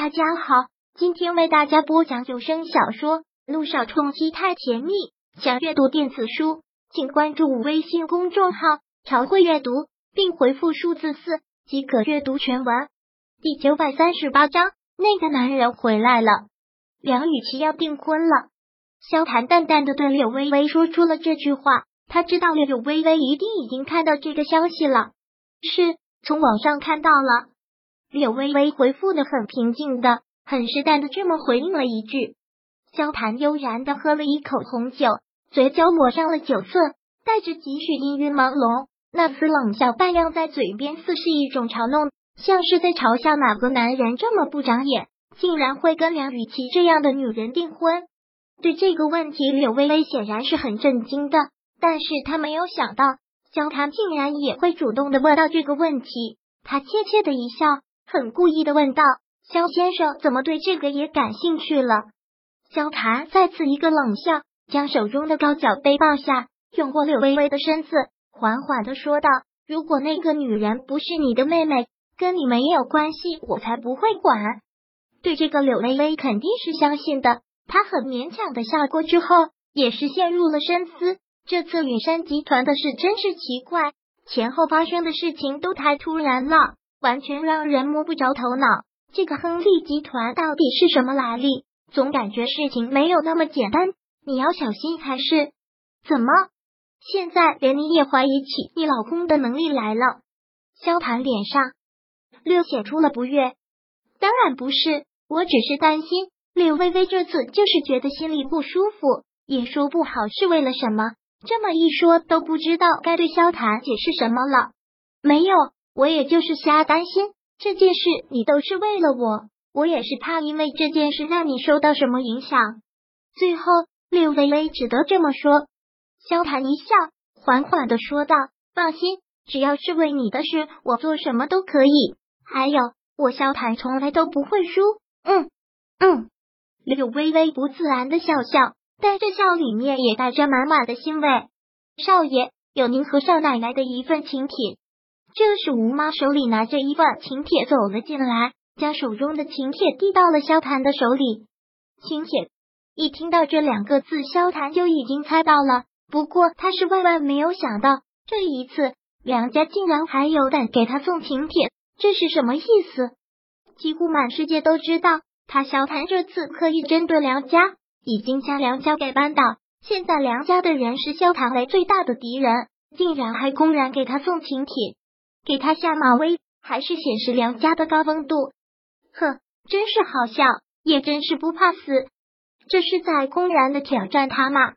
大家好，今天为大家播讲有声小说《路上冲击太甜蜜》。想阅读电子书，请关注微信公众号“朝会阅读”，并回复数字四即可阅读全文。第九百三十八章，那个男人回来了，梁雨琪要订婚了。萧谈淡淡的对柳微微说出了这句话，他知道柳微微一定已经看到这个消息了，是从网上看到了。柳微微回复的很平静的，很适当的这么回应了一句。萧谈悠然的喝了一口红酒，嘴角抹上了酒色，带着几许氤氲朦胧，那丝冷笑荡漾在嘴边，似是一种嘲弄，像是在嘲笑哪个男人这么不长眼，竟然会跟梁雨琪这样的女人订婚。对这个问题，柳微微显然是很震惊的，但是他没有想到萧谈竟然也会主动的问到这个问题，他怯怯的一笑。很故意的问道：“肖先生怎么对这个也感兴趣了？”萧谈再次一个冷笑，将手中的高脚杯放下，拥过柳微微的身子，缓缓的说道：“如果那个女人不是你的妹妹，跟你没有关系，我才不会管。”对这个柳微微肯定是相信的，她很勉强的笑过之后，也是陷入了深思。这次远山集团的事真是奇怪，前后发生的事情都太突然了。完全让人摸不着头脑。这个亨利集团到底是什么来历？总感觉事情没有那么简单，你要小心才是。怎么，现在连你也怀疑起你老公的能力来了？萧谈脸上略显出了不悦。当然不是，我只是担心柳微微这次就是觉得心里不舒服，也说不好是为了什么。这么一说，都不知道该对萧谈解释什么了。没有。我也就是瞎担心这件事，你都是为了我，我也是怕因为这件事让你受到什么影响。最后，柳微微只得这么说。萧谈一笑，缓缓的说道：“放心，只要是为你的事，我做什么都可以。还有，我萧谈从来都不会输。”嗯嗯，柳微微不自然的笑笑，但这笑里面也带着满满的欣慰。少爷，有您和少奶奶的一份请帖。这时，吴妈手里拿着一份请帖走了进来，将手中的请帖递到了萧谈的手里。请帖，一听到这两个字，萧谈就已经猜到了。不过，他是万万没有想到，这一次梁家竟然还有胆给他送请帖，这是什么意思？几乎满世界都知道，他萧谈这次刻意针对梁家，已经将梁家给扳倒。现在梁家的人是萧谈为最大的敌人，竟然还公然给他送请帖。给他下马威，还是显示梁家的高风度？哼，真是好笑，也真是不怕死。这是在公然的挑战他吗？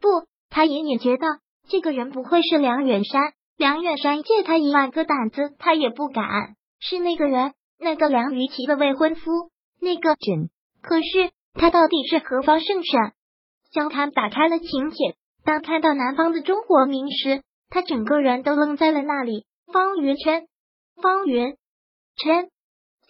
不，他隐隐觉得这个人不会是梁远山。梁远山借他一万个胆子，他也不敢。是那个人，那个梁于琪的未婚夫，那个人。可是他到底是何方圣神？萧谈打开了请帖，当看到南方的中国名时，他整个人都愣在了那里。方云琛，方云琛，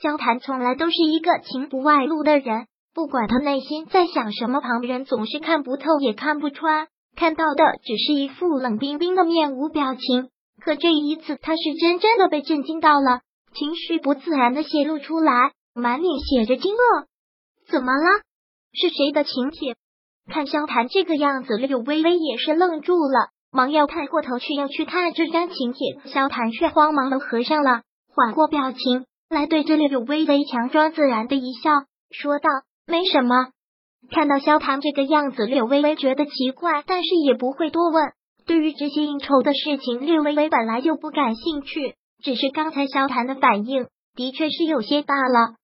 萧谈从来都是一个情不外露的人，不管他内心在想什么，旁人总是看不透也看不穿，看到的只是一副冷冰冰的面无表情。可这一次，他是真正的被震惊到了，情绪不自然的泄露出来，满脸写着惊愕。怎么了？是谁的请帖？看萧谈这个样子，柳微微也是愣住了。忙要抬过头去要去看这张请帖，萧谈却慌忙的合上了，缓过表情来，对着柳微微强装自然的一笑，说道：“没什么。”看到萧谈这个样子，柳微微觉得奇怪，但是也不会多问。对于这些应酬的事情，柳微微本来就不感兴趣，只是刚才萧谈的反应的确是有些大了。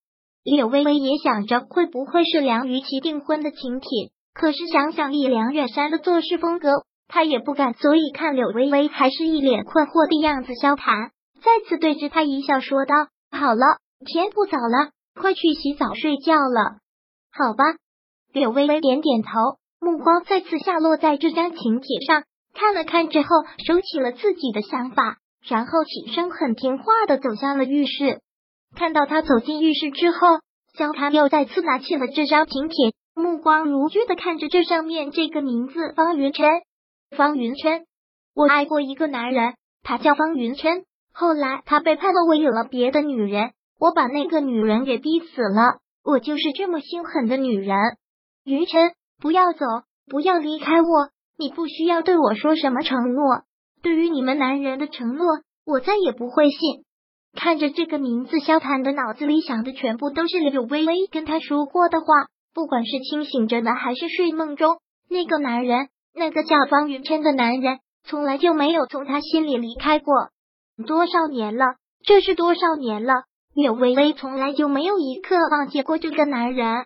柳微微也想着会不会是梁于琪订婚的请帖，可是想想以梁远山的做事风格。他也不敢，所以看柳微微还是一脸困惑的样子。萧谈再次对着他一笑，说道：“好了，天不早了，快去洗澡睡觉了。”好吧。柳微微点点头，目光再次下落在这张请帖上，看了看之后，收起了自己的想法，然后起身很听话的走向了浴室。看到他走进浴室之后，萧谈又再次拿起了这张请帖，目光如炬的看着这上面这个名字方云晨。方云琛，我爱过一个男人，他叫方云琛。后来他背叛了我，有了别的女人，我把那个女人给逼死了。我就是这么心狠的女人。云晨，不要走，不要离开我。你不需要对我说什么承诺。对于你们男人的承诺，我再也不会信。看着这个名字，萧谈的脑子里想的全部都是柳微微跟他说过的话。不管是清醒着的，还是睡梦中，那个男人，那个叫方云琛的男人，从来就没有从他心里离开过。多少年了？这是多少年了？柳微微从来就没有一刻忘记过这个男人。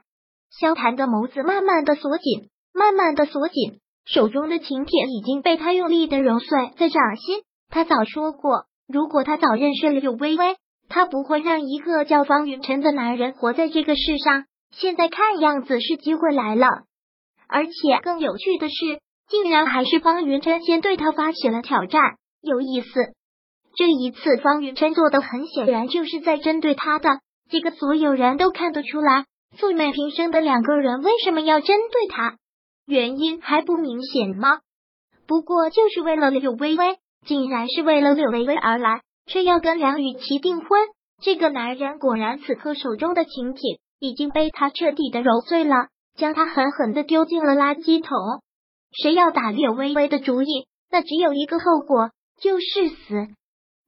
萧谈的眸子慢慢的锁紧，慢慢的锁紧，手中的请帖已经被他用力的揉碎在掌心。他早说过，如果他早认识了柳微微，他不会让一个叫方云晨的男人活在这个世上。现在看样子是机会来了，而且更有趣的是，竟然还是方云琛先对他发起了挑战，有意思。这一次方云琛做的很显然就是在针对他的，这个所有人都看得出来，素昧平生的两个人为什么要针对他？原因还不明显吗？不过就是为了柳微微，竟然是为了柳微微而来，却要跟梁雨琪订婚。这个男人果然此刻手中的请帖。已经被他彻底的揉碎了，将他狠狠的丢进了垃圾桶。谁要打柳微微的主意，那只有一个后果，就是死。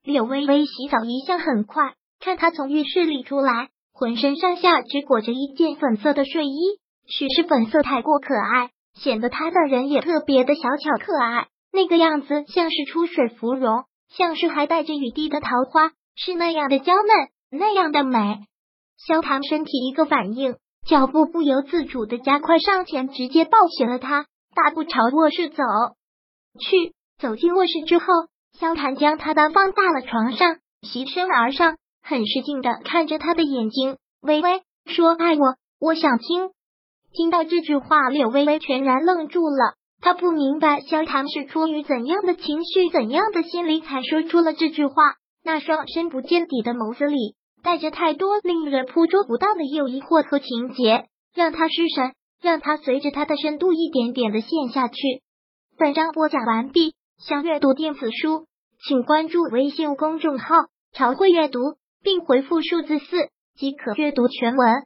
柳微微洗澡一向很快，看她从浴室里出来，浑身上下只裹着一件粉色的睡衣，许是粉色太过可爱，显得她的人也特别的小巧可爱。那个样子像是出水芙蓉，像是还带着雨滴的桃花，是那样的娇嫩，那样的美。萧唐身体一个反应，脚步不由自主的加快上前，直接抱起了他，大步朝卧室走去。走进卧室之后，萧谭将他的放大了床上，席身而上，很使劲的看着他的眼睛。微微说：“爱我，我想听。”听到这句话，柳微微全然愣住了。他不明白萧谭是出于怎样的情绪、怎样的心理才说出了这句话。那双深不见底的眸子里。带着太多令人捕捉不到的诱惑和情节，让他失神，让它随着它的深度一点点的陷下去。本章播讲完毕，想阅读电子书，请关注微信公众号“朝会阅读”，并回复数字四即可阅读全文。